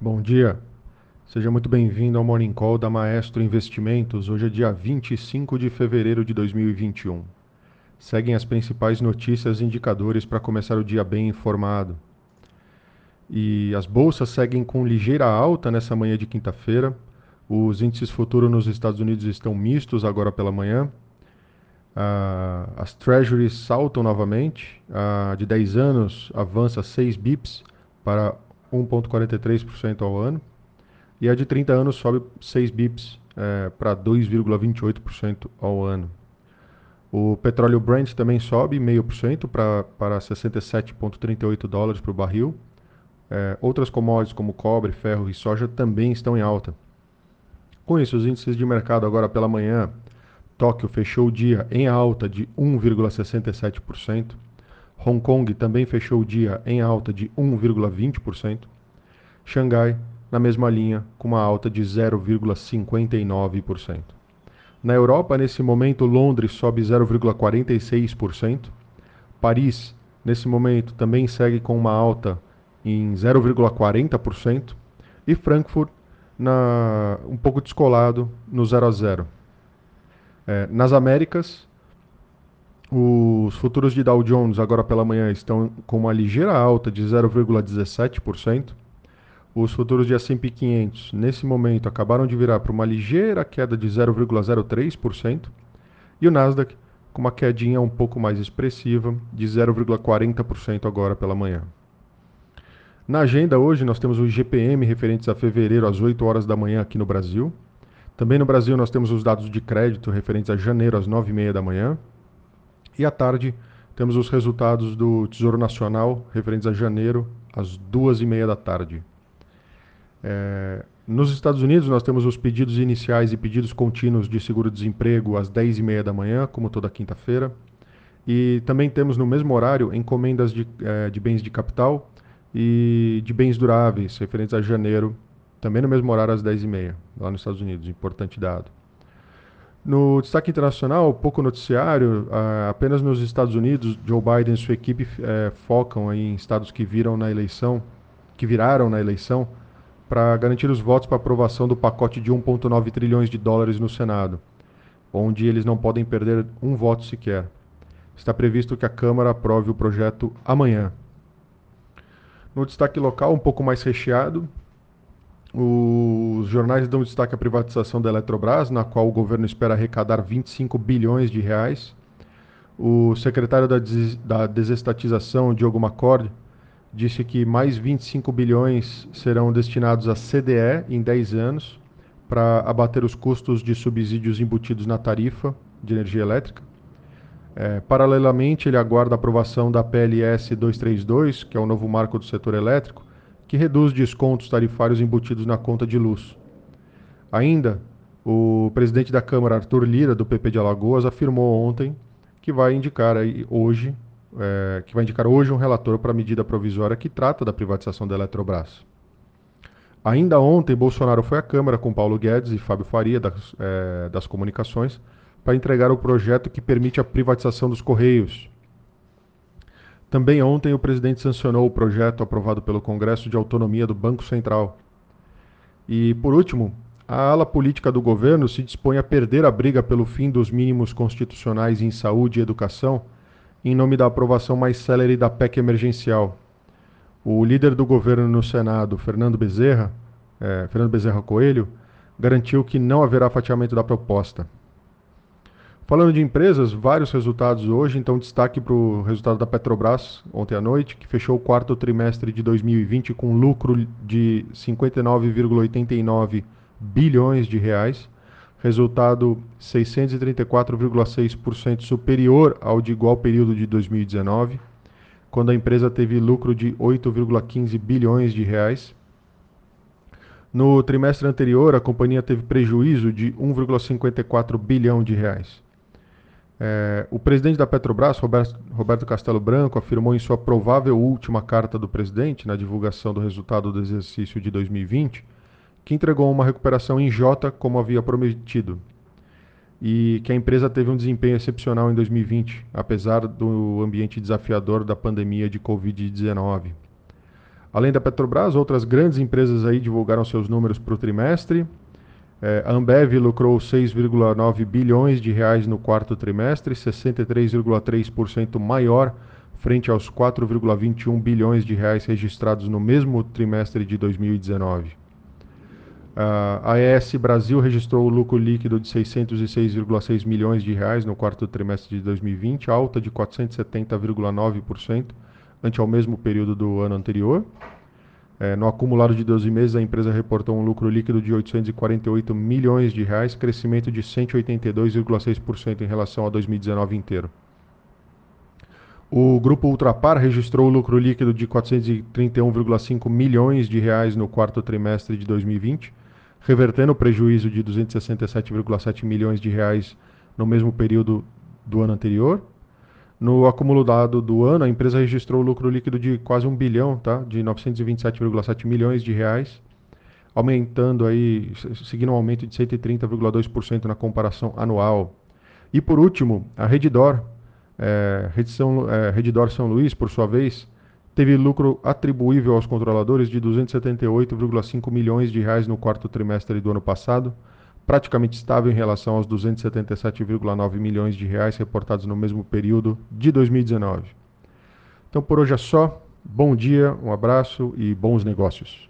Bom dia. Seja muito bem-vindo ao Morning Call da Maestro Investimentos. Hoje é dia 25 de fevereiro de 2021. Seguem as principais notícias e indicadores para começar o dia bem informado. E as bolsas seguem com ligeira alta nessa manhã de quinta-feira. Os índices futuros nos Estados Unidos estão mistos agora pela manhã. Uh, as treasuries saltam novamente. A uh, de 10 anos avança 6 bips para 1,43% ao ano. E a de 30 anos sobe 6 bips é, para 2,28% ao ano. O petróleo Brent também sobe 0,5% para, para 67,38 dólares o barril. É, outras commodities como cobre, ferro e soja também estão em alta. Com isso, os índices de mercado agora pela manhã, Tóquio fechou o dia em alta de 1,67%. Hong Kong também fechou o dia em alta de 1,20%. Xangai, na mesma linha, com uma alta de 0,59%. Na Europa, nesse momento, Londres sobe 0,46%. Paris, nesse momento, também segue com uma alta em 0,40%. E Frankfurt, na, um pouco descolado, no 0 a 0. É, nas Américas, os futuros de Dow Jones agora pela manhã estão com uma ligeira alta de 0,17%. Os futuros de S&P 500 nesse momento acabaram de virar para uma ligeira queda de 0,03% e o Nasdaq com uma quedinha um pouco mais expressiva de 0,40% agora pela manhã. Na agenda hoje nós temos o IGPM referentes a fevereiro às 8 horas da manhã aqui no Brasil. Também no Brasil nós temos os dados de crédito referentes a janeiro às 9h30 da manhã. E à tarde temos os resultados do Tesouro Nacional referentes a janeiro, às duas e meia da tarde. É, nos Estados Unidos, nós temos os pedidos iniciais e pedidos contínuos de seguro-desemprego às 10 e meia da manhã, como toda quinta-feira. E também temos no mesmo horário encomendas de, é, de bens de capital e de bens duráveis, referentes a janeiro, também no mesmo horário às 10 e meia, lá nos Estados Unidos. Importante dado. No destaque internacional, pouco noticiário, uh, apenas nos Estados Unidos, Joe Biden e sua equipe uh, focam em estados que viram na eleição, que viraram na eleição, para garantir os votos para aprovação do pacote de 1,9 trilhões de dólares no Senado, onde eles não podem perder um voto sequer. Está previsto que a Câmara aprove o projeto amanhã. No destaque local, um pouco mais recheado, os jornais dão destaque à privatização da Eletrobras, na qual o governo espera arrecadar 25 bilhões de reais. O secretário da, des da desestatização, Diogo Macord, disse que mais 25 bilhões serão destinados à CDE em 10 anos para abater os custos de subsídios embutidos na tarifa de energia elétrica. É, paralelamente, ele aguarda a aprovação da PLS 232, que é o novo marco do setor elétrico, que reduz descontos tarifários embutidos na conta de luz. Ainda, o presidente da Câmara, Arthur Lira, do PP de Alagoas, afirmou ontem que vai indicar hoje, é, que vai indicar hoje um relator para a medida provisória que trata da privatização da Eletrobras. Ainda ontem, Bolsonaro foi à Câmara com Paulo Guedes e Fábio Faria, das, é, das comunicações, para entregar o projeto que permite a privatização dos Correios, também ontem o presidente sancionou o projeto aprovado pelo Congresso de Autonomia do Banco Central. E, por último, a ala política do governo se dispõe a perder a briga pelo fim dos mínimos constitucionais em saúde e educação, em nome da aprovação mais célere da PEC emergencial. O líder do governo no Senado, Fernando Bezerra, é, Fernando Bezerra Coelho, garantiu que não haverá fatiamento da proposta. Falando de empresas, vários resultados hoje, então destaque para o resultado da Petrobras ontem à noite, que fechou o quarto trimestre de 2020 com lucro de 59,89 bilhões de reais, resultado 634,6% superior ao de igual período de 2019, quando a empresa teve lucro de 8,15 bilhões de reais. No trimestre anterior, a companhia teve prejuízo de 1,54 bilhão de reais. É, o presidente da Petrobras, Roberto, Roberto Castelo Branco, afirmou em sua provável última carta do presidente, na divulgação do resultado do exercício de 2020, que entregou uma recuperação em J como havia prometido, e que a empresa teve um desempenho excepcional em 2020, apesar do ambiente desafiador da pandemia de Covid-19. Além da Petrobras, outras grandes empresas aí divulgaram seus números para o trimestre. É, a Ambev lucrou 6,9 bilhões de reais no quarto trimestre, 63,3% maior frente aos 4,21 bilhões de reais registrados no mesmo trimestre de 2019. A AES Brasil registrou lucro líquido de 606,6 milhões de reais no quarto trimestre de 2020, alta de 470,9% ante ao mesmo período do ano anterior. É, no acumulado de 12 meses, a empresa reportou um lucro líquido de 848 milhões de reais, crescimento de 182,6% em relação a 2019 inteiro. O grupo Ultrapar registrou lucro líquido de 431,5 milhões de reais no quarto trimestre de 2020, revertendo o prejuízo de 267,7 milhões de reais no mesmo período do ano anterior. No acumulado do ano, a empresa registrou lucro líquido de quase um bilhão, tá? de 927,7 milhões de reais, aumentando aí, seguindo um aumento de 130,2% na comparação anual. E por último, a Redditor é, São, é, São Luís, por sua vez, teve lucro atribuível aos controladores de 278,5 milhões de reais no quarto trimestre do ano passado, praticamente estável em relação aos 277,9 milhões de reais reportados no mesmo período de 2019. Então por hoje é só. Bom dia, um abraço e bons negócios.